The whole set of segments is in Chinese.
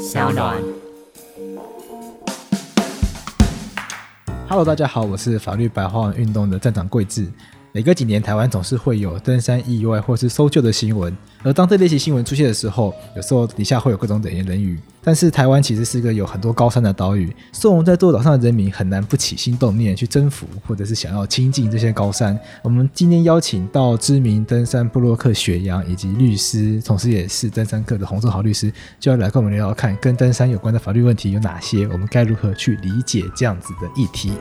小暖。Hello，大家好，我是法律白话文运动的站长桂智。每隔几年，台湾总是会有登山意外或是搜救的新闻。而当这类型新闻出现的时候，有时候底下会有各种冷言冷语。但是台湾其实是一个有很多高山的岛屿，生活在座岛上的人民很难不起心动念去征服，或者是想要亲近这些高山。我们今天邀请到知名登山部落客雪阳以及律师，同时也是登山客的洪正豪律师，就要来跟我们聊聊看跟登山有关的法律问题有哪些，我们该如何去理解这样子的议题。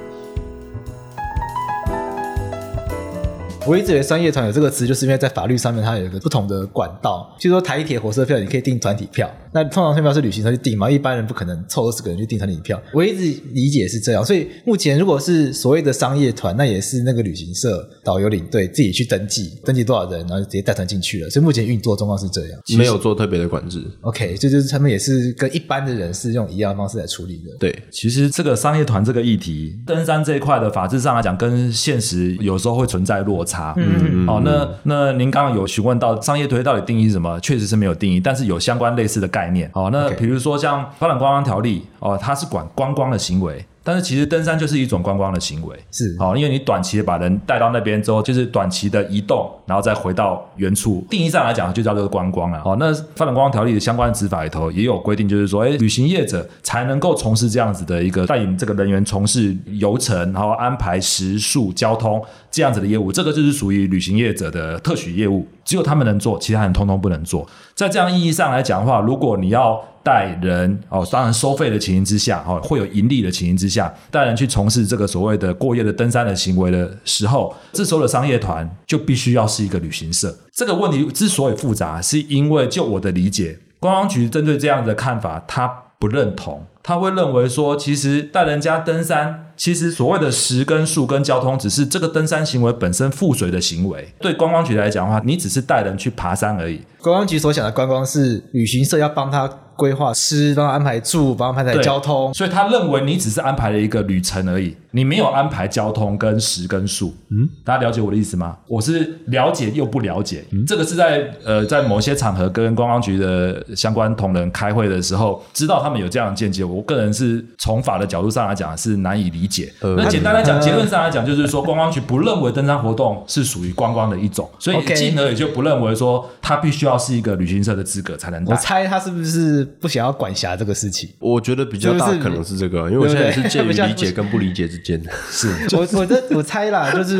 我一直以为商业团有这个词，就是因为在法律上面它有一个不同的管道。譬如说台铁火车票，你可以订团体票，那通常票是旅行社去订嘛，一般人不可能凑二十个人去订团体票。我一直理解是这样，所以目前如果是所谓的商业团，那也是那个旅行社导游领队自己去登记，登记多少人，然后就直接带团进去了。所以目前运作状况是这样，没有做特别的管制。OK，这就是他们也是跟一般的人是用一样的方式来处理的。对，其实这个商业团这个议题，登山这一块的法制上来讲，跟现实有时候会存在落差。嗯。好、哦，那那您刚刚有询问到商业推到底定义是什么？确实是没有定义，但是有相关类似的概念。好、哦，那比如说像发展观光条例，哦，它是管观光的行为。但是其实登山就是一种观光的行为，是好，因为你短期的把人带到那边之后，就是短期的移动，然后再回到原处。定义上来讲，就叫做观光了。好，那发展观光条例的相关执法里头也有规定，就是说，哎，旅行业者才能够从事这样子的一个带领这个人员从事游程，然后安排食宿、交通这样子的业务，这个就是属于旅行业者的特许业务，只有他们能做，其他人通通不能做。在这样意义上来讲的话，如果你要带人哦，当然收费的情形之下，哦，会有盈利的情形之下，带人去从事这个所谓的过夜的登山的行为的时候，这时候的商业团就必须要是一个旅行社。这个问题之所以复杂，是因为就我的理解，观光局针对这样的看法，他不认同，他会认为说，其实带人家登山。其实所谓的食跟树跟交通，只是这个登山行为本身附随的行为。对观光局来讲的话，你只是带人去爬山而已。观光局所想的观光是旅行社要帮他规划吃，帮他安排住，帮他安排交通。所以他认为你只是安排了一个旅程而已，你没有安排交通跟食跟树。嗯，大家了解我的意思吗？我是了解又不了解。嗯，这个是在呃在某些场合跟观光局的相关同仁开会的时候，知道他们有这样的见解。我个人是从法的角度上来讲是难以理解。解，那简单来讲，结论上来讲，就是说，观光局不认为登山活动是属于观光的一种，所以进而也就不认为说，他必须要是一个旅行社的资格才能带。我猜他是不是不想要管辖这个事情？我觉得比较大可能是这个，因为我现在是介于 理解跟不理解之间的。是 我我这我猜啦，就是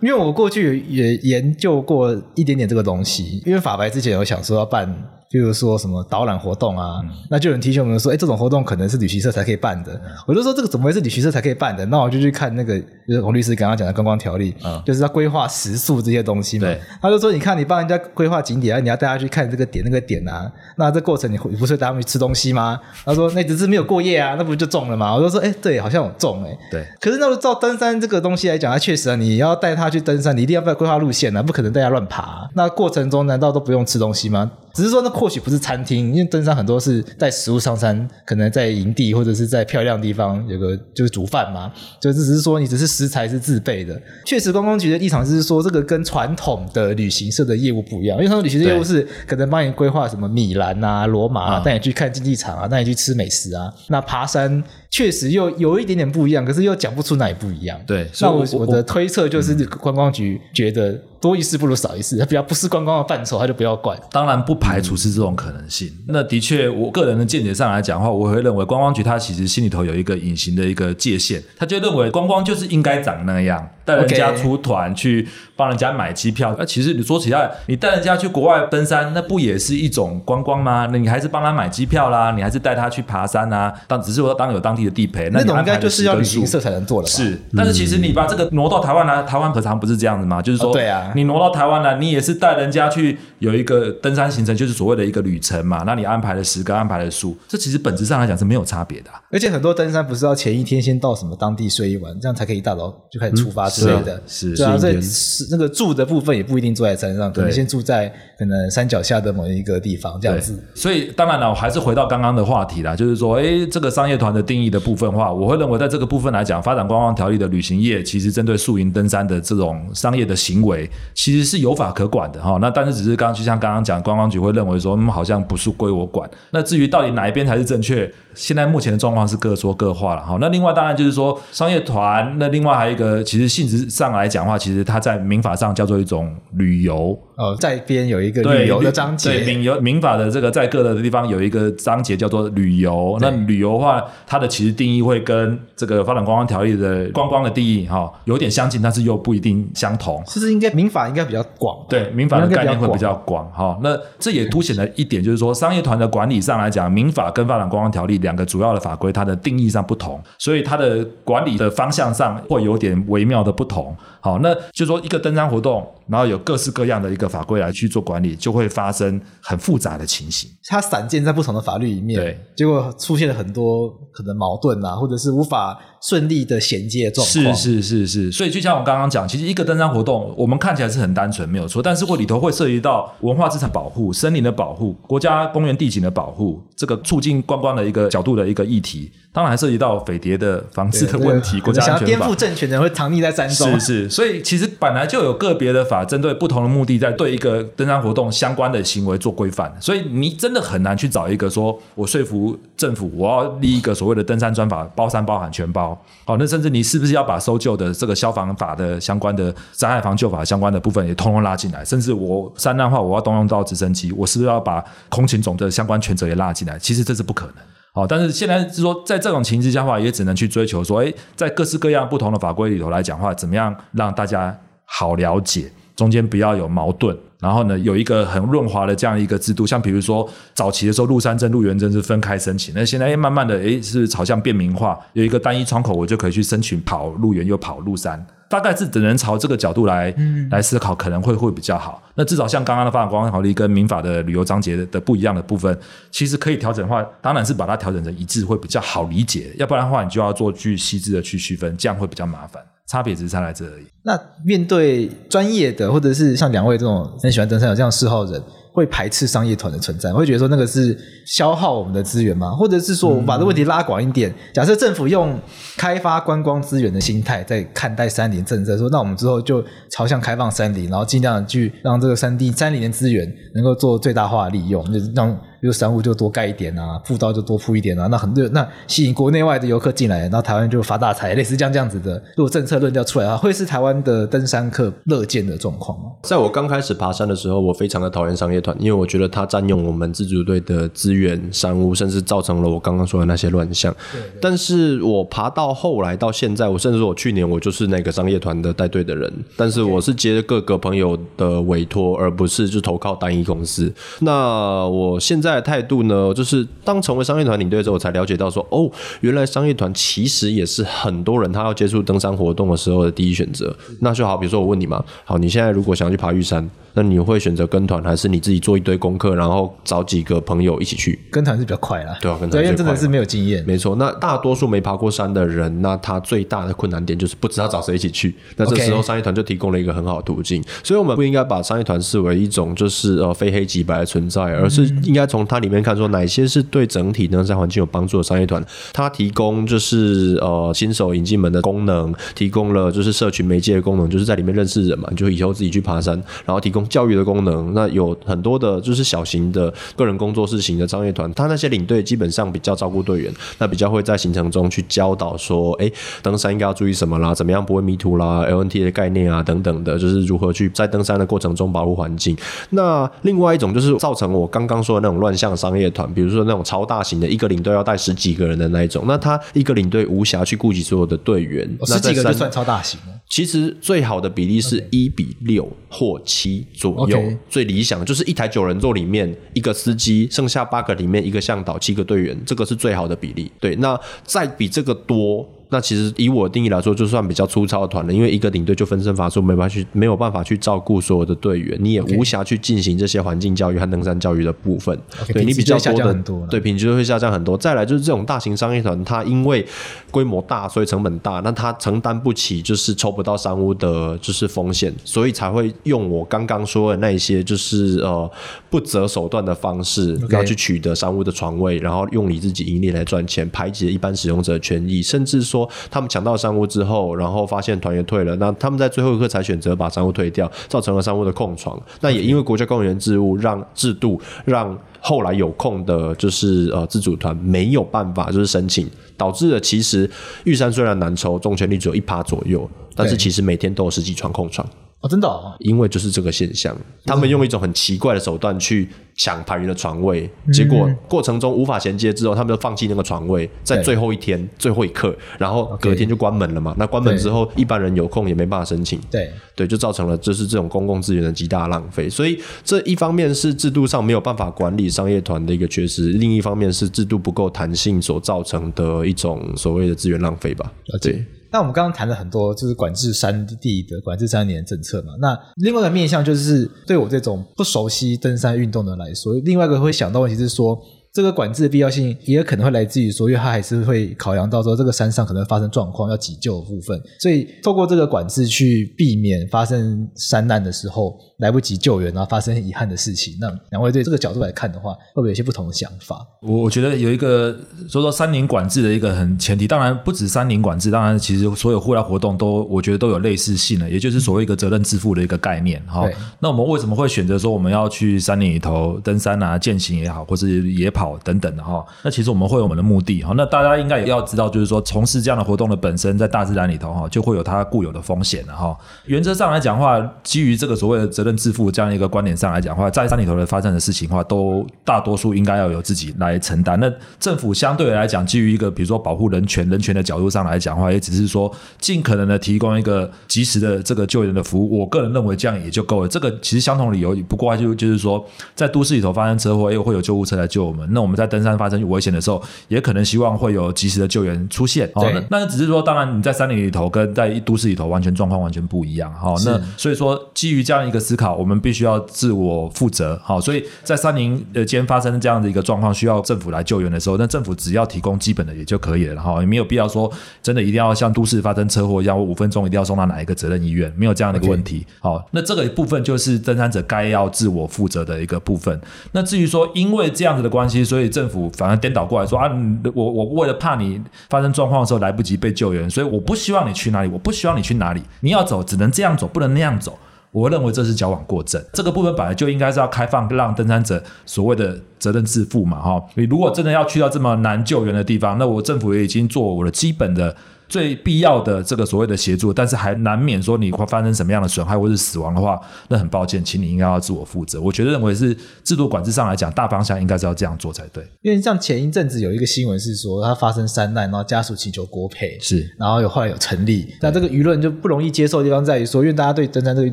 因为我过去也研究过一点点这个东西，因为法白之前有想说要办。比如说什么导览活动啊，嗯、那就有人提醒我们说，哎，这种活动可能是旅行社才可以办的。嗯、我就说这个怎么会是旅行社才可以办的？那我就去看那个，就是洪律师刚刚讲的观光条例，嗯、就是要规划食宿这些东西嘛。他就说，你看你帮人家规划景点啊，你要带他去看这个点那个点啊，那这过程你你不是带他们去吃东西吗？他说那只是没有过夜啊，那不就中了吗？我就说，哎，对，好像有中哎。对。可是那照登山这个东西来讲，它确实啊，你要带他去登山，你一定要不要规划路线啊，不可能带他乱爬啊。那过程中难道都不用吃东西吗？只是说，那或许不是餐厅，因为登山很多是带食物上山，可能在营地或者是在漂亮地方有个就是煮饭嘛，就是只是说你只是食材是自备的。确实，观光局的立场是说，这个跟传统的旅行社的业务不一样，因为他们旅行社业务是可能帮你规划什么米兰啊、罗马啊，带你去看竞技场啊，带你去吃美食啊。那爬山确实又有一点点不一样，可是又讲不出哪里不一样。对，那我我的推测就是，观光局觉得。多一事不如少一事，他比较不是观光的范畴，他就不要管。当然不排除是这种可能性。嗯、那的确，我个人的见解上来讲的话，我会认为观光局他其实心里头有一个隐形的一个界限，他就认为观光就是应该长那样。带人家出团去帮人家买机票，那 Okay. 其实你说起来，你带人家去国外登山，那不也是一种观光吗？那你还是帮他买机票啦，你还是带他去爬山啊？当只是说当有当地的地陪，那种应该就是要旅行社才能做的。是，但是其实你把这个挪到台湾来，台湾何尝不是这样子吗？就是说，哦、对啊，你挪到台湾来，你也是带人家去有一个登山行程，就是所谓的一个旅程嘛。那你安排了十个，安排了数，这其实本质上来讲是没有差别的、啊。而且很多登山不是要前一天先到什么当地睡一晚，这样才可以一大早就开始出发。之类的，是对啊，所以是那个住的部分也不一定住在山上，可能先住在可能山脚下的某一个地方这样子。所以当然了，我还是回到刚刚的话题啦，就是说，哎，这个商业团的定义的部分话，我会认为在这个部分来讲，发展观光条例的旅行业其实针对宿营登山的这种商业的行为，其实是有法可管的哈。那但是只是刚刚就像刚刚讲，观光局会认为说，嗯，好像不是归我管。那至于到底哪一边才是正确？现在目前的状况是各说各话了哈。那另外当然就是说商业团，那另外还有一个，其实性质上来讲的话，其实它在民法上叫做一种旅游。呃，在边有一个旅游的章节，对，民游民法的这个在各的地方有一个章节叫做旅游。那旅游的话，它的其实定义会跟这个发展观光条例的观光的定义哈有点相近，但是又不一定相同。其实应该民法应该比较广，对，民法的概念会比较广哈。那这也凸显了一点，就是说商业团的管理上来讲，民法跟发展观光条例两个主要的法规，它的定义上不同，所以它的管理的方向上会有点微妙的不同。好，那就说一个登山活动，然后有各式各样的一个法规来去做管理，就会发生很复杂的情形。它散见在不同的法律里面，对，结果出现了很多可能矛盾啊，或者是无法顺利的衔接状况。是是是是，所以就像我刚刚讲，其实一个登山活动，我们看起来是很单纯，没有错，但是会里头会涉及到文化资产保护、森林的保护、国家公园地景的保护，这个促进观光的一个角度的一个议题。当然还涉及到匪谍的防治的问题，国家安全法。想要颠覆政权的人会藏匿在山中。是是，所以其实本来就有个别的法针对不同的目的，在对一个登山活动相关的行为做规范。所以你真的很难去找一个说，我说服政府，我要立一个所谓的登山专法，包山包海全包。好，那甚至你是不是要把搜救的这个消防法的相关的灾害防救法相关的部分也通通拉进来？甚至我山难的话，我要动用到直升机，我是不是要把空勤总的相关权责也拉进来？其实这是不可能。好，但是现在是说，在这种情形之下的话，也只能去追求说，哎，在各式各样不同的法规里头来讲的话，怎么样让大家好了解，中间不要有矛盾，然后呢，有一个很润滑的这样一个制度。像比如说，早期的时候，入山证、入园证是分开申请，那现在诶慢慢的，诶，是朝向便民化，有一个单一窗口，我就可以去申请跑入园又跑入山。大概是只能朝这个角度来、嗯、来思考，可能会会比较好。那至少像刚刚的发展观光条例跟民法的旅游章节的，的不一样的部分，其实可以调整的话，当然是把它调整成一致会比较好理解。要不然的话，你就要做去细致的去区分，这样会比较麻烦。差别只是差在这而已。那面对专业的，或者是像两位这种很喜欢登山有这样嗜好人。会排斥商业团的存在，会觉得说那个是消耗我们的资源吗？或者是说，我们把这问题拉广一点，假设政府用开发观光资源的心态在看待山林政策，说那我们之后就朝向开放山林，然后尽量去让这个山地山林的资源能够做最大化利用，就是让。比如商务就多盖一点啊，步道就多铺一点啊，那很多那吸引国内外的游客进来，然后台湾就发大财，类似这样这样子的。如果政策论调出来的话，会是台湾的登山客乐见的状况吗？在我刚开始爬山的时候，我非常的讨厌商业团，因为我觉得它占用我们自主队的资源、山屋，甚至造成了我刚刚说的那些乱象。对对。但是我爬到后来到现在，我甚至说我去年我就是那个商业团的带队的人，但是我是接各个朋友的委托，而不是就投靠单一公司。那我现在。态度呢，就是当成为商业团领队之后，我才了解到说，哦，原来商业团其实也是很多人他要接触登山活动的时候的第一选择。那就好，比如说我问你嘛，好，你现在如果想要去爬玉山。那你会选择跟团，还是你自己做一堆功课，然后找几个朋友一起去？跟团是比较快啦。对啊，跟团因为真的是没有经验。没错，那大多数没爬过山的人，那他最大的困难点就是不知道找谁一起去。那这时候商业团就提供了一个很好的途径。所以，我们不应该把商业团视为一种就是呃非黑即白的存在，而是应该从它里面看说哪些是对整体登山环境有帮助的商业团。它提供就是呃新手引进门的功能，提供了就是社群媒介的功能，就是在里面认识人嘛，就以后自己去爬山，然后提供。教育的功能，那有很多的，就是小型的个人工作室型的商业团，他那些领队基本上比较照顾队员，那比较会在行程中去教导说，哎，登山应该要注意什么啦，怎么样不会迷途啦，LNT 的概念啊等等的，就是如何去在登山的过程中保护环境。那另外一种就是造成我刚刚说的那种乱象商业团，比如说那种超大型的，一个领队要带十几个人的那一种，那他一个领队无暇去顾及所有的队员，哦，十几个就算超大型了。其实最好的比例是一比六或七左右，Okay. 最理想就是一台九人座里面一个司机，剩下八个里面一个向导，七个队员，这个是最好的比例。对，那再比这个多。那其实以我的定义来说，就算比较粗糙的团了，因为一个领队就分身乏术，没办法去没有办法去照顾所有的队员，你也无暇去进行这些环境教育和登山教育的部分。Okay, 对你比较多的多对品质会下降很多。再来就是这种大型商业团，它因为规模大，所以成本大，那它承担不起就是抽不到商务的就是风险，所以才会用我刚刚说的那一些就是呃不择手段的方式，然后去取得商务的床位，然后用你自己盈利来赚钱，排挤一般使用者的权益，甚至说。他们抢到商务之后，然后发现团员退了，那他们在最后一刻才选择把商务退掉，造成了商务的空床。那也因为国家公务员制度让制度让后来有空的，就是呃自主团没有办法就是申请，导致了其实玉山虽然难抽，中签率只有一趴左右，但是其实每天都有十几床空床。哦，真的哦，因为就是这个现象，他们用一种很奇怪的手段去抢排云的床位，结果过程中无法衔接之后，他们就放弃那个床位，在最后一天最后一刻，然后隔天就关门了嘛。那关门之后，一般人有空也没办法申请，对对，就造成了就是这种公共资源的极大浪费。所以这一方面是制度上没有办法管理商业团的一个缺失，另一方面是制度不够弹性所造成的一种所谓的资源浪费吧。对。那我们刚刚谈了很多，就是管制山地的管制三年政策嘛。那另外一个面向就是对我这种不熟悉登山运动的来说，另外一个会想到问题是说。这个管制的必要性也可能会来自于说，因为它还是会考量到说这个山上可能发生状况要急救的部分，所以透过这个管制去避免发生山难的时候来不及救援，然后发生遗憾的事情。那两位对这个角度来看的话，会不会有些不同的想法？我我觉得有一个说说山林管制的一个很前提，当然不止山林管制，当然其实所有户外活动都我觉得都有类似性的，也就是所谓一个责任自负的一个概念。哈，那我们为什么会选择说我们要去山林里头登山啊、健行也好，或是野跑？好，等等的哈，那其实我们会有我们的目的哈，那大家应该也要知道，就是说从事这样的活动的本身，在大自然里头哈，就会有它固有的风险的哈。原则上来讲的话，基于这个所谓的责任自负这样一个观点上来讲的话，在山里头的发生的事情的话，都大多数应该要由自己来承担。那政府相对来讲，基于一个比如说保护人权、人权的角度上来讲的话，也只是说尽可能的提供一个及时的这个救援的服务。我个人认为这样也就够了。这个其实相同理由，不过就就是说，在都市里头发生车祸，又会有救护车来救我们。那我们在登山发生危险的时候，也可能希望会有及时的救援出现。对，哦、那只是说，当然你在山林里头跟在都市里头完全状况完全不一样。好、哦，那所以说基于这样一个思考，我们必须要自我负责。好、哦，所以在山林呃间发生这样的一个状况，需要政府来救援的时候，那政府只要提供基本的也就可以了。哈、哦，也没有必要说真的一定要像都市发生车祸一样，我五分钟一定要送到哪一个责任医院，没有这样的一个问题。哦，那这个部分就是登山者该要自我负责的一个部分。那至于说因为这样子的关系，所以政府。反而颠倒过来说啊，我我为了怕你发生状况的时候来不及被救援，所以我不希望你去哪里，我不希望你去哪里，你要走只能这样走，不能那样走。我认为这是矫枉过正。这个部分本来就应该是要开放，让登山者所谓的责任自负嘛，哈。你如果真的要去到这么难救援的地方，那我政府也已经做我的基本的。最必要的这个所谓的协助，但是还难免说你会发生什么样的损害或是死亡的话，那很抱歉，请你应该要自我负责。我觉得认为是制度管制上来讲，大方向应该是要这样做才对。因为像前一阵子有一个新闻是说，他发生山难，然后家属请求国赔，是，然后有后来有成立，那这个舆论就不容易接受的地方在于说，因为大家对登山这个运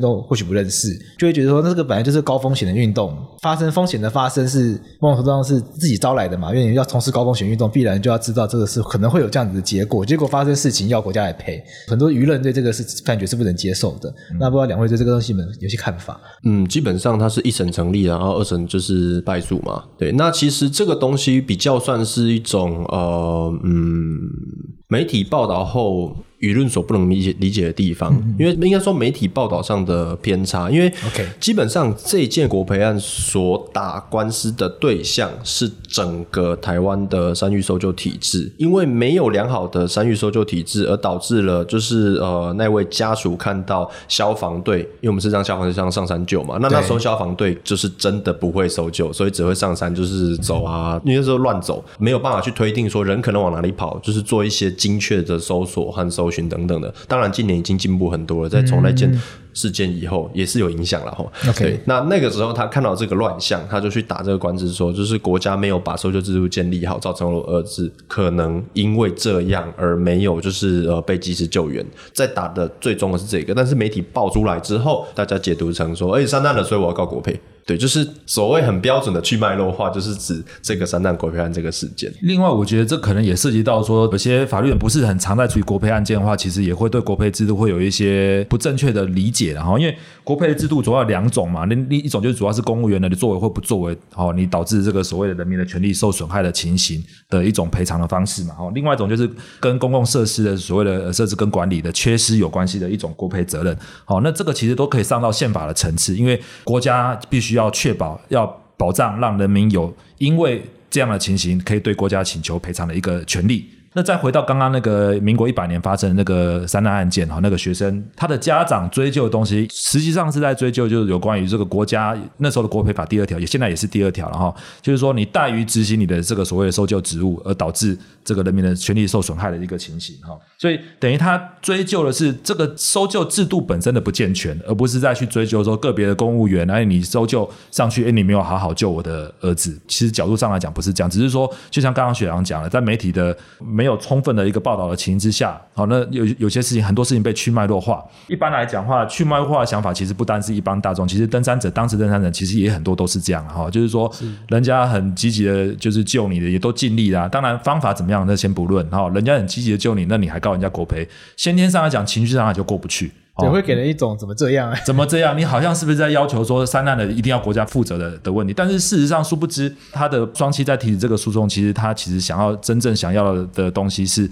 动或许不认识，就会觉得说，那这个本来就是高风险的运动，发生风险的发生是某种程度上是自己招来的嘛，因为你要从事高风险运动，必然就要知道这个是可能会有这样子的结果，结果发生事情要国家来赔。很多舆论对这个是判决是不能接受的，嗯、那不知道两位对这个东西们有些看法？嗯，基本上它是一审成立，然后二审就是败诉嘛。对，那其实这个东西比较算是一种呃，嗯，媒体报道后。舆论所不能理解理解的地方，因为应该说媒体报道上的偏差，因为基本上这一件国赔案所打官司的对象是整个台湾的山域搜救体制，因为没有良好的山域搜救体制，而导致了就是呃那位家属看到消防队，因为我们是让消防队上上山救嘛，那那时候消防队就是真的不会搜救，所以只会上山就是走啊，因为那时候乱走，没有办法去推定说人可能往哪里跑，就是做一些精确的搜索和搜。等等的，当然近年已经进步很多了。在从那件事件以后，也是有影响了哈。对，那那个时候他看到这个乱象，他就去打这个官司，说就是国家没有把搜救制度建立好，造成了儿子可能因为这样而没有就是呃被及时救援。在打的最终的是这个，但是媒体爆出来之后，大家解读成说，哎、欸，山难了，所以我要告国赔。对，就是所谓很标准的去脉络化，就是指这个三弹国赔案这个事件。另外，我觉得这可能也涉及到说，有些法律不是很常在处理国赔案件的话，其实也会对国赔制度会有一些不正确的理解，然后因为国赔制度主要有两种嘛，另一种就是主要是公务员的作为或不作为，哦，你导致这个所谓的人民的权利受损害的情形的一种赔偿的方式嘛，哦，另外一种就是跟公共设施的所谓的设置跟管理的缺失有关系的一种国赔责任，好，那这个其实都可以上到宪法的层次，因为国家必须要要确保要保障让人民有因为这样的情形可以对国家请求赔偿的一个权利。那再回到刚刚那个民国一百年发生的那个三难案件哈，那个学生他的家长追究的东西，实际上是在追究就是有关于这个国家那时候的国赔法第二条，也现在也是第二条了哈，就是说你怠于执行你的这个所谓的搜救职务，而导致这个人民的权利受损害的一个情形哈，所以等于他追究的是这个搜救制度本身的不健全，而不是再去追究说个别的公务员，哎，你搜救上去，哎，你没有好好救我的儿子。其实角度上来讲不是这样，只是说就像刚刚雪阳讲了，在媒体的。没有充分的一个报道的情形之下，好，那有有些事情，很多事情被去脉络化。一般来讲的话，去脉络化的想法其实不单是一般大众，其实登山者当时登山者其实也很多都是这样哈，就是说人家很积极的，就是救你的，也都尽力啦。当然方法怎么样，那先不论哈，人家很积极的救你，那你还告人家国赔，先天上来讲，情绪上来就过不去。也会给人一种怎么这样、啊？怎么这样？你好像是不是在要求说三难的一定要国家负责的的问题？但是事实上，殊不知他的双妻在提起这个诉讼，其实他其实想要真正想要的东西是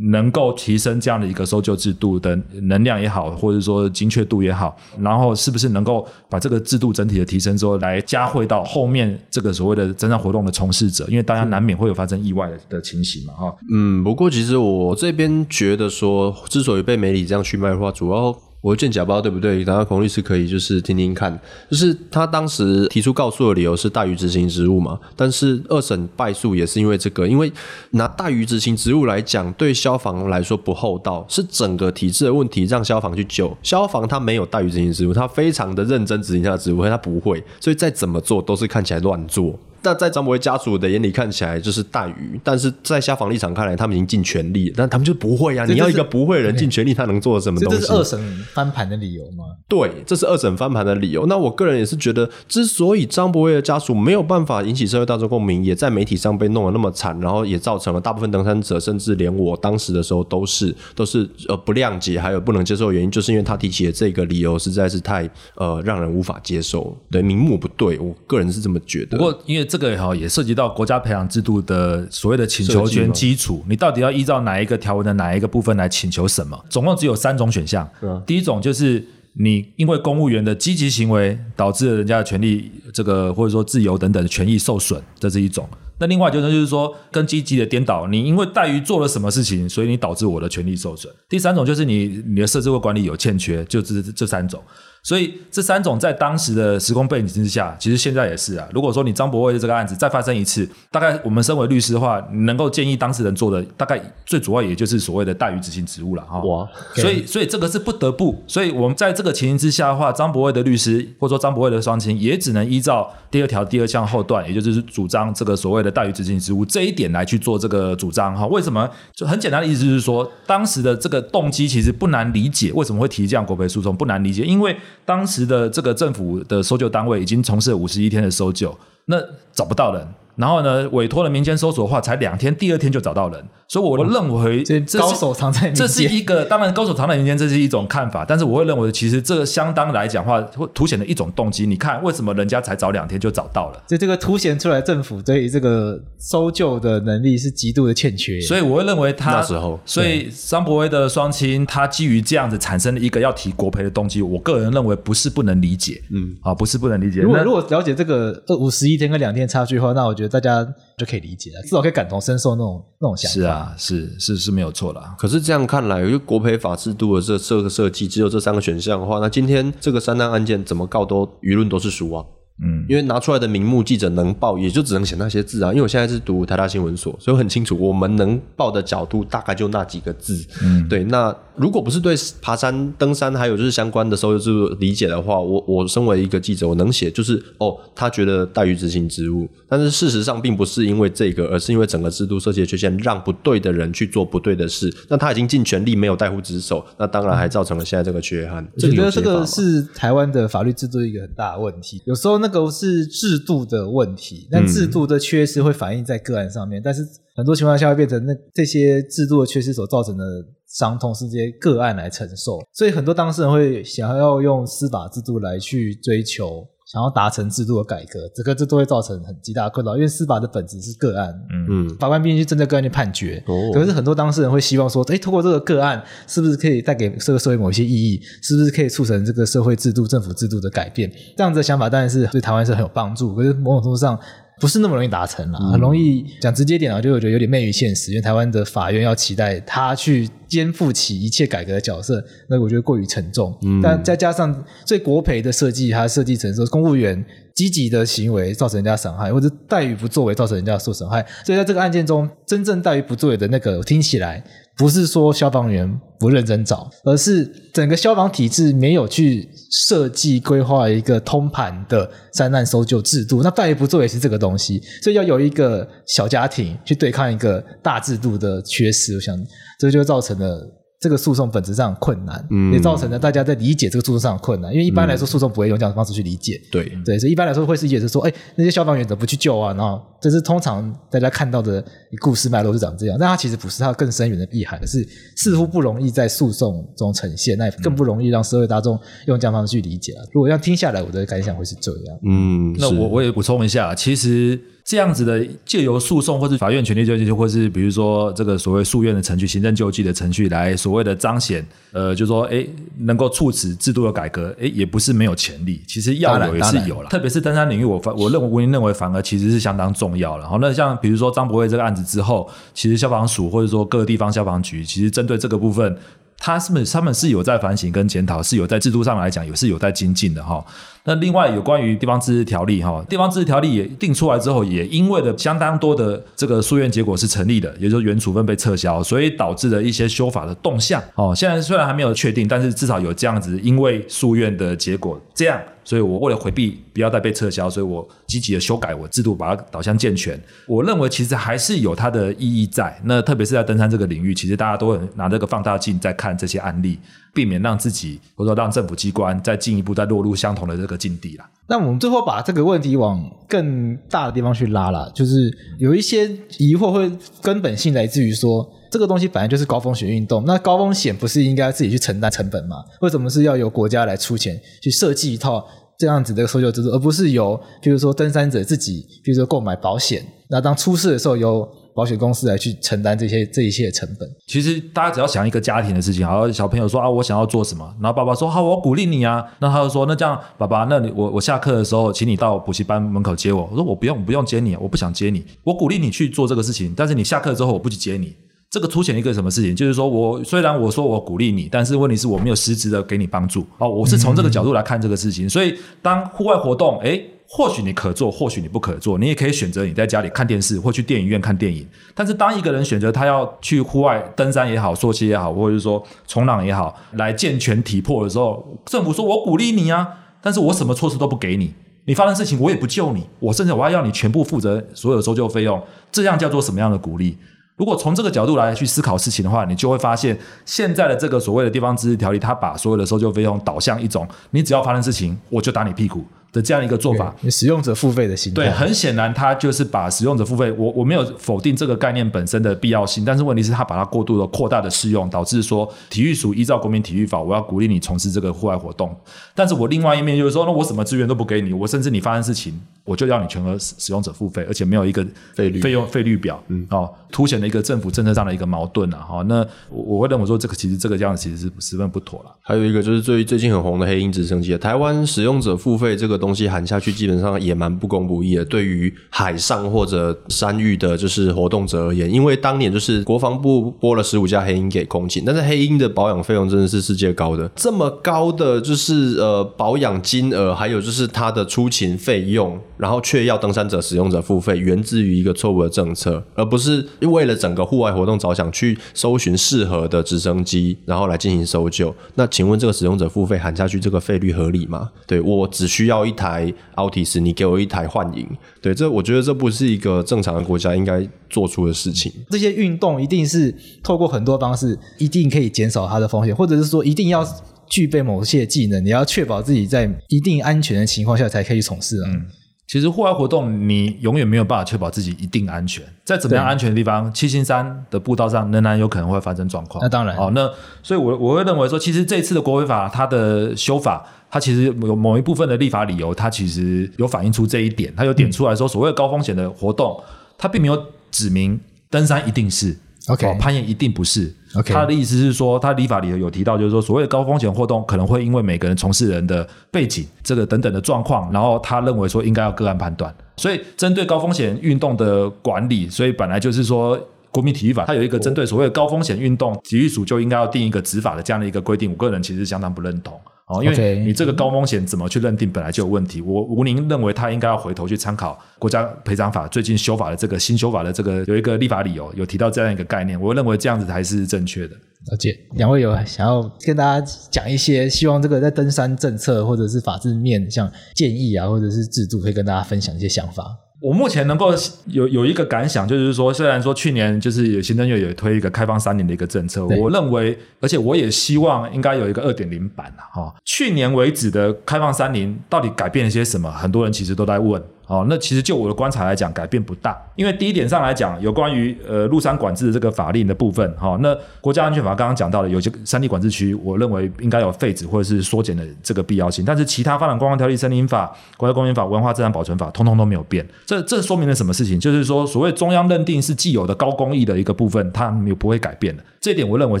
能够提升这样的一个搜救制度的能量也好，或者说精确度也好，然后是不是能够把这个制度整体的提升之后，来加惠到后面这个所谓的登山活动的从事者？因为大家难免会有发生意外的的情形嘛，哈。嗯，不过其实我这边觉得说，之所以被媒体这样去卖的话，主要。我见假包对不对？然后孔律师可以就是听听看，就是他当时提出告诉的理由是怠于执行职务嘛，但是二审败诉也是因为这个，因为拿怠于执行职务来讲，对消防来说不厚道，是整个体制的问题，让消防去救消防，他没有怠于执行职务，他非常的认真执行他的职务，他不会，所以再怎么做都是看起来乱做。那在张伯伟家属的眼里看起来就是怠于，但是在消防立场看来，他们已经尽全力，但他们就不会啊！你要一个不会的人尽全力，他能做什么东西？这是二审翻盘的理由吗？对，这是二审翻盘的理由。那我个人也是觉得，之所以张伯伟的家属没有办法引起社会大众共鸣，也在媒体上被弄得那么惨，然后也造成了大部分登山者，甚至连我当时的时候都是 都是呃不谅解，还有不能接受的原因，就是因为他提起的这个理由实在是太呃让人无法接受，对，名目不对，我个人是这么觉得。不过因为这个哈也涉及。到国家培养制度的所谓的请求权基础，你到底要依照哪一个条文的哪一个部分来请求什么？总共只有三种选项。第一种就是你因为公务员的积极行为导致了人家的权利，这个或者说自由等等的权益受损，这是一种。那另外就是就是说跟积极的颠倒，你因为怠于做了什么事情，所以你导致我的权利受损。第三种就是你你的设置或管理有欠缺，就这这三种。所以这三种在当时的时空背景之下，其实现在也是啊。如果说你张博伟的这个案子再发生一次，大概我们身为律师的话，能够建议当事人做的，大概最主要也就是所谓的怠于执行职务了哈。哇，所以所以这个是不得不。所以我们在这个情形之下的话，张博伟的律师或者说张博伟的双亲也只能依照第二条第二项后段，也就是主张这个所谓的怠于执行职务这一点来去做这个主张哈。为什么？就很简单的意思就是说，当时的这个动机其实不难理解，为什么会提这样国赔诉讼不难理解，因为。当时的这个政府的搜救单位已经从事了五十一天的搜救，那找不到人。然后呢，委托了民间搜索的话，才两天，第二天就找到人。所以我认为这是高手藏在民间，这是一个当然高手藏在民间，这是一种看法。但是我会认为，其实这个相当来讲的话，会凸显了一种动机。你看，为什么人家才找两天就找到了？所以这个凸显出来，政府对于这个搜救的能力是极度的欠缺。所以我会认为他那时候，所以张博威的双亲，他基于这样子产生了一个要提国赔的动机，我个人认为不是不能理解。嗯，啊，不是不能理解。如果如果了解这个五十一天跟两天差距的话，那我觉得大家。就可以理解了，至少可以感同身受那种那种想法。是啊，是是是没有错啦。可是这样看来，有一个国赔法制度的这这个设计，只有这三个选项的话，那今天这个三单案件怎么告都舆论都是输啊。嗯，因为拿出来的名目记者能报，也就只能写那些字啊。因为我现在是读台大新闻所，所以我很清楚，我们能报的角度大概就那几个字。嗯，对。那如果不是对爬山、登山还有就是相关的收入制度理解的话，我我身为一个记者，我能写就是哦，他觉得怠于执行职务，但是事实上并不是因为这个，而是因为整个制度设计的缺陷，让不对的人去做不对的事。那他已经尽全力，没有怠忽职守，那当然还造成了现在这个缺憾。我觉得这个是台湾的法律制度一个很大的问题。有时候呢。那个是制度的问题，但制度的缺失会反映在个案上面，嗯、但是很多情况下会变成那这些制度的缺失所造成的伤痛是这些个案来承受，所以很多当事人会想要用司法制度来去追求。想要达成制度的改革，这个这都会造成很极大的困扰，因为司法的本质是个案，嗯嗯，法官毕竟是针对个案去判决，哦，可是很多当事人会希望说，哎，透过这个个案，是不是可以带给这个社会某一些意义？是不是可以促成这个社会制度、政府制度的改变？这样子的想法当然是对台湾是很有帮助，可是某种程度上。不是那么容易达成了，很容易讲直接点啊，就我觉得有点昧于现实。因为台湾的法院要期待他去肩负起一切改革的角色，那我觉得过于沉重。嗯，但再加上最国赔的设计，它设计成说公务员积极的行为造成人家伤害，或者怠于不作为造成人家受损害。所以在这个案件中，真正怠于不作为的那个，我听起来。不是说消防员不认真找，而是整个消防体制没有去设计规划一个通盘的灾难搜救制度。那大爷不做也是这个东西，所以要有一个小家庭去对抗一个大制度的缺失，我想这就造成了。这个诉讼本质上困难，嗯，也造成了大家在理解这个诉讼上的困难。因为一般来说，诉讼不会用这样的方式去理解。对对，所以一般来说会是理解是说，哎，那些消防员怎么不去救啊？然后这是通常大家看到的故事脉络是长这样，但它其实不是，它更深远的意涵，是似乎不容易在诉讼中呈现，那也更不容易让社会大众用这样方式去理解啊。如果要听下来，我的感想会是这样。嗯，那我我也补充一下，其实。这样子的借由诉讼或是法院权利救济，或是比如说这个所谓诉愿的程序、行政救济的程序来所谓的彰显，呃，就说诶能够促使制度的改革，诶也不是没有潜力，其实要有也是有了。特别是登山领域，我反我认为，我认为反而其实是相当重要了。好，那像比如说张博伟这个案子之后，其实消防署或者说各个地方消防局，其实针对这个部分。他是不是他们是有在反省跟检讨，是有在制度上来讲也是有在精进的哈。那另外有关于地方自治条例哈，地方自治条例也定出来之后，也因为了相当多的这个诉愿结果是成立的，也就是原处分被撤销，所以导致了一些修法的动向。哦，现在虽然还没有确定，但是至少有这样子，因为诉愿的结果这样。所以我为了回避不要再被撤销，所以我积极的修改我制度，把它导向健全。我认为其实还是有它的意义在。那特别是在登山这个领域，其实大家都会拿这个放大镜在看这些案例，避免让自己或者说让政府机关再进一步再落入相同的这个境地啦。那我们最后把这个问题往更大的地方去拉啦，就是有一些疑惑会根本性来自于说。这个东西本来就是高风险运动，那高风险不是应该自己去承担成本吗？为什么是要由国家来出钱去设计一套这样子的搜救制度，而不是由比如说登山者自己，比如说购买保险，那当出事的时候由保险公司来去承担这些这一切成本？其实大家只要想一个家庭的事情，然后，小朋友说啊，我想要做什么，然后爸爸说好，我鼓励你啊，那他就说那这样，爸爸，那你我我下课的时候，请你到补习班门口接我。我说我不用，不用接你，我不想接你，我鼓励你去做这个事情，但是你下课之后我不去接你。这个凸显一个什么事情？就是说我虽然我说我鼓励你，但是问题是我没有实质的给你帮助。哦，我是从这个角度来看这个事情。所以当户外活动，诶，或许你可做，或许你不可做，你也可以选择你在家里看电视或去电影院看电影。但是当一个人选择他要去户外登山也好，溯溪也好，或者是说冲浪也好，来健全体魄的时候，政府说我鼓励你啊，但是我什么措施都不给你，你发生事情我也不救你，我甚至我要要你全部负责所有搜救费用，这样叫做什么样的鼓励？如果从这个角度来去思考事情的话，你就会发现现在的这个所谓的地方自治条例，它把所有的搜救费用导向一种，你只要发生事情，我就打你屁股。的这样一个做法，使用者付费的心态，对，很显然，他就是把使用者付费。我我没有否定这个概念本身的必要性，但是问题是，他把它过度的扩大的适用，导致说体育署依照国民体育法，我要鼓励你从事这个户外活动。但是我另外一面就是说，那我什么资源都不给你，我甚至你发生事情，我就要你全额使用者付费，而且没有一个费率费用费率表，嗯，哦，凸显了一个政府政策上的一个矛盾啊。哈，那我我会认为说，这个其实这个这样其实是十分不妥了。还有一个就是最最近很红的黑鹰直升机，台湾使用者付费这个东东西含下去。基本上也蛮不公不义的，对于海上或者山域的，就是活动者而言，因为当年就是国防部拨了十五架黑鹰给空勤，但是黑鹰的保养费用真的是世界高的，这么高的就是呃保养金额，还有就是它的出勤费用，然后却要登山者使用者付费，源自于一个错误的政策，而不是为了整个户外活动着想去搜寻适合的直升机，然后来进行搜救。那请问这个使用者付费含下去，这个费率合理吗？对，我只需要一台。奥迪斯，你给我一台幻影，对，这我觉得这不是一个正常的国家应该做出的事情。这些运动一定是透过很多方式，一定可以减少它的风险，或者是说一定要具备某些技能，你要确保自己在一定安全的情况下才可以从事啊。嗯其实户外活动，你永远没有办法确保自己一定安全。在怎么样安全的地方，七星山的步道上仍然有可能会发生状况。那当然，哦，那所以我，我我会认为说，其实这次的国徽法它的修法，它其实有某一部分的立法理由，它其实有反映出这一点。它有点出来说，所谓的高风险的活动，它并没有指明登山一定是。OK，哦，攀岩一定不是。OK，他的意思是说，他立法里有提到，就是说，所谓的高风险活动可能会因为每个人从事人的背景、这个等等的状况，然后他认为说应该要个案判断。所以，针对高风险运动的管理，所以本来就是说，国民体育法它有一个针对所谓的高风险运动，体育署就应该要定一个执法的这样的一个规定。我个人其实相当不认同。哦，因为你这个高风险怎么去认定，本来就有问题。我吴宁认为他应该要回头去参考国家赔偿法最近修法的这个新修法的这个有一个立法理由，有提到这样一个概念。我认为这样子才是正确的。了解，两位有想要跟大家讲一些，希望这个在登山政策或者是法制面像建议啊，或者是制度，可以跟大家分享一些想法。我目前能够有有一个感想，就是说，虽然说去年就是有行政院有推一个开放三年的一个政策，我认为，而且我也希望应该有一个二点零版哈。去年为止的开放三年到底改变了些什么？很多人其实都在问。哦，那其实就我的观察来讲，改变不大。因为第一点上来讲，有关于呃陆山管制的这个法令的部分，哈、哦，那国家安全法刚刚讲到的，有些山地管制区，我认为应该有废止或者是缩减的这个必要性。但是其他发展观光条例、森林法、国家公园法、文化资产保存法，通通都没有变。这这说明了什么事情？就是说，所谓中央认定是既有的高公益的一个部分，它没有不会改变的。这一点我认为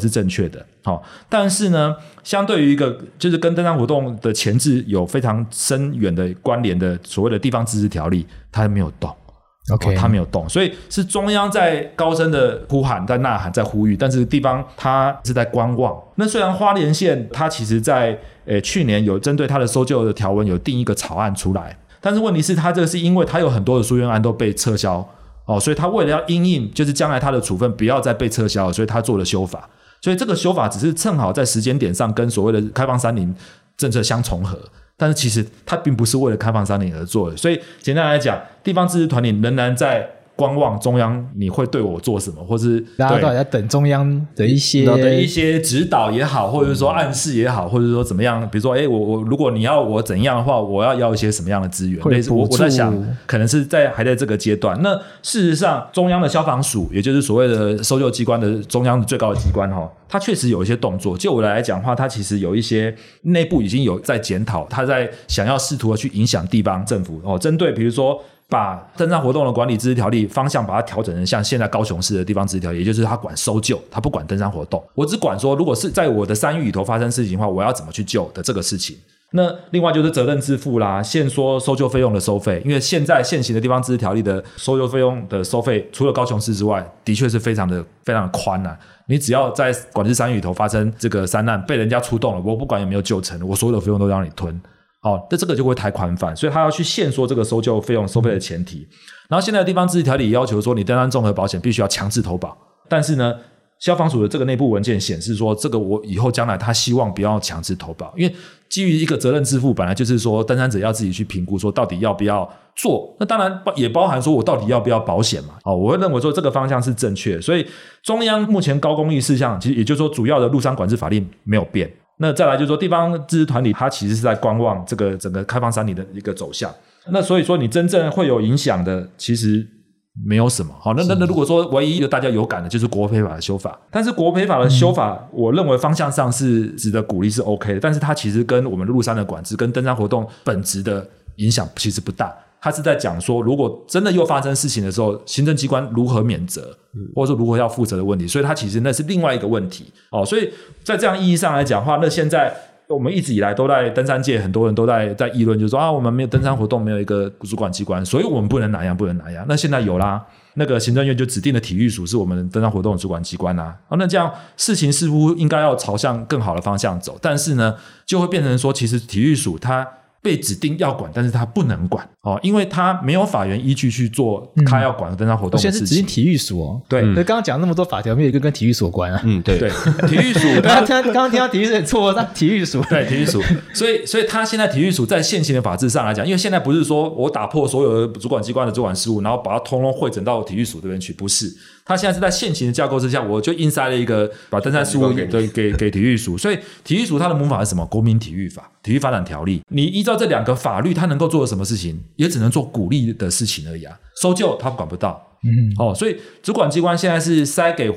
是正确的。好、哦，但是呢，相对于一个就是跟登山活动的前置有非常深远的关联的所谓的地方自治条例，它没有动，OK，它没有动，所以是中央在高声的呼喊，在呐喊，在呼吁，但是地方它是在观望。那虽然花莲县它其实在呃去年有针对它的搜救的条文有定一个草案出来，但是问题是它这个是因为它有很多的诉愿案都被撤销哦，所以他为了要因应，就是将来他的处分不要再被撤销，所以他做了修法。所以这个修法只是正好在时间点上跟所谓的开放三零政策相重合。但是其实他并不是为了开放三零而做的，所以简单来讲，地方自治团体仍然在观望中央，你会对我做什么，或是大家都在等中央的一些的一些指导也好，或者说暗示也好，或者说怎么样，比如说，哎，我我如果你要我怎样的话，我要要一些什么样的资源？类似我我在想，可能是在还在这个阶段。那事实上，中央的消防署，也就是所谓的搜救机关的中央的最高的机关，哈。他确实有一些动作，就我来讲的话，它其实有一些内部已经有在检讨，它在想要试图的去影响地方政府哦，针对比如说把登山活动的管理自治条例方向把它调整成像现在高雄市的地方自治条例，也就是他管搜救，他不管登山活动，我只管说如果是在我的山域里头发生事情的话，我要怎么去救的这个事情。那另外就是责任自负啦，现说搜救费用的收费，因为现在现行的地方自治条例的搜救费用的收费，除了高雄市之外，的确是非常的非常的宽啊。你只要在管制山域里头发生这个山难，被人家出动了，我不管有没有救成，我所有的费用都让你吞。好，那这个就会太宽泛，所以他要去限缩这个搜救费用收费的前提。然后现在的地方自治条例要求说，你登山综合保险必须要强制投保，但是呢，消防署的这个内部文件显示说，这个我以后将来他希望不要强制投保，因为基于一个责任自负，本来就是说登山者要自己去评估说到底要不要做。那当然也包含说我到底要不要保险嘛？哦，我会认为说这个方向是正确。所以中央目前高公益事项，其实也就是说主要的入山管制法令没有变。那再来就是说地方自治团体，它其实是在观望这个整个开放山林的一个走向。那所以说你真正会有影响的，其实。没有什么好，那那那如果说唯一有大家有感的，就是国赔法的修法。但是国赔法的修法，嗯、我认为方向上是值得鼓励，是 OK 的。但是它其实跟我们入山的管制，跟登山活动本质的影响其实不大。它是在讲说，如果真的又发生事情的时候，行政机关如何免责，或者说如何要负责的问题。所以他其实那是另外一个问题哦。所以在这样意义上来讲的话，那现在。我们一直以来都在登山界，很多人都在在议论，就是说啊，我们没有登山活动，没有一个主管机关，所以我们不能哪样，不能哪样。那现在有啦，那个行政院就指定的体育署是我们登山活动的主管机关啦。啊，那这样事情似乎应该要朝向更好的方向走，但是呢，就会变成说，其实体育署它被指定要管，但是他不能管哦，因为他没有法源依据去做他要管的登山活动的事情。现在是指定体育署哦，对，那刚刚讲那么多法条，没有一个跟体育署有关啊。嗯，对对，体育署 他他刚刚听到体育署很错，那体育署对体育署，所以所以他现在体育署在现行的法制上来讲，因为现在不是说我打破所有的主管机关的主管事务，然后把它通通汇整到体育署这边去，不是。他现在是在现行的架构之下，我就硬塞了一个把登山事务给给给，给体育署，所以体育署它的母法是什么？国民体育法、体育发展条例。你依照这两个法律，它能够做的什么事情？也只能做鼓励的事情而已啊。搜救他管不到，嗯，哦，所以主管机关现在是塞给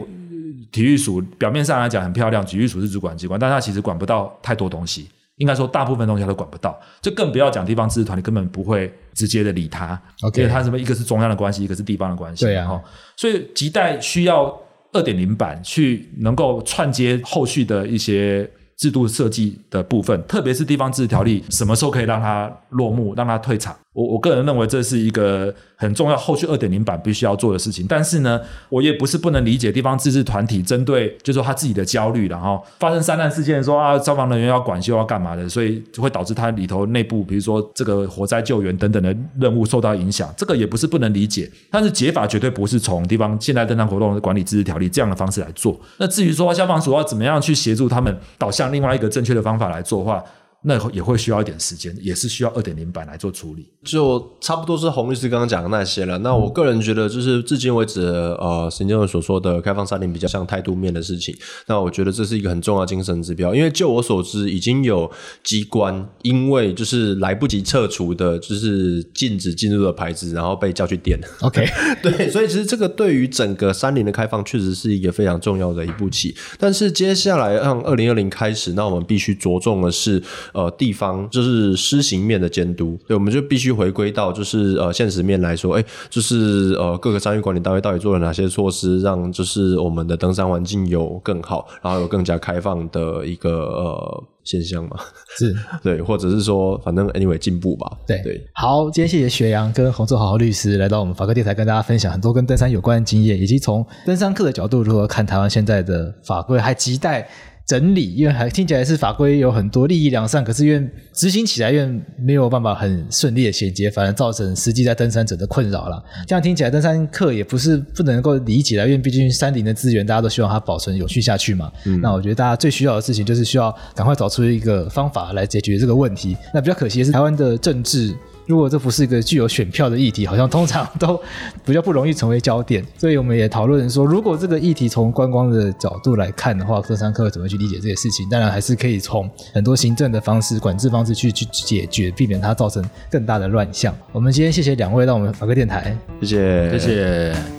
体育署，表面上来讲很漂亮，体育署是主管机关，但他其实管不到太多东西。应该说，大部分东西他都管不到，就更不要讲地方自治团你根本不会直接的理他。OK，因为他什么？一个是中央的关系，一个是地方的关系。对啊，所以亟待需要二点零版去能够串接后续的一些制度设计的部分，特别是地方自治条例，什么时候可以让它落幕，让它退场？我我个人认为这是一个很重要，后续二点零版必须要做的事情。但是呢，我也不是不能理解地方自治团体针对，就是说他自己的焦虑，然后发生山难事件说啊，消防人员要管修要干嘛的，所以就会导致他里头内部，比如说这个火灾救援等等的任务受到影响。这个也不是不能理解，但是解法绝对不是从地方现在登山活动管理自治条例这样的方式来做。那至于说消防署要怎么样去协助他们导向另外一个正确的方法来做的话，那也会需要一点时间，也是需要二点零版来做处理。就差不多是洪律师刚刚讲的那些了。那我个人觉得，就是至今为止，呃，行政院所说的开放三零比较像态度面的事情。那我觉得这是一个很重要精神指标，因为就我所知，已经有机关因为就是来不及撤除的，就是禁止进入的牌子，然后被叫去点。OK，对，所以其实这个对于整个三零的开放，确实是一个非常重要的一步棋。但是接下来让二零二零开始，那我们必须着重的是。呃，地方就是施行面的监督，对，我们就必须回归到就是呃现实面来说，哎，就是呃各个山域管理单位到底做了哪些措施，让就是我们的登山环境有更好，然后有更加开放的一个呃现象嘛？是 对，或者是说反正 anyway 进步吧。对对，好，今天谢谢学阳跟洪志豪律师来到我们法科电台，跟大家分享很多跟登山有关的经验，以及从登山客的角度如何看台湾现在的法规，还期待。整理，因为还听起来是法规有很多利益良善，可是因为执行起来，因为没有办法很顺利的衔接，反而造成实际在登山者的困扰了。这样听起来，登山客也不是不能够理解了，因为毕竟山林的资源，大家都希望它保存有序下去嘛。嗯，那我觉得大家最需要的事情，就是需要赶快找出一个方法来解决这个问题。那比较可惜的是，台湾的政治。如果这不是一个具有选票的议题，好像通常都比较不容易成为焦点。所以我们也讨论说，如果这个议题从观光的角度来看的话，登山客怎么去理解这些事情？当然还是可以从很多行政的方式、管制方式去去解决，避免它造成更大的乱象。我们今天谢谢两位到我们法科电台，谢谢，谢谢。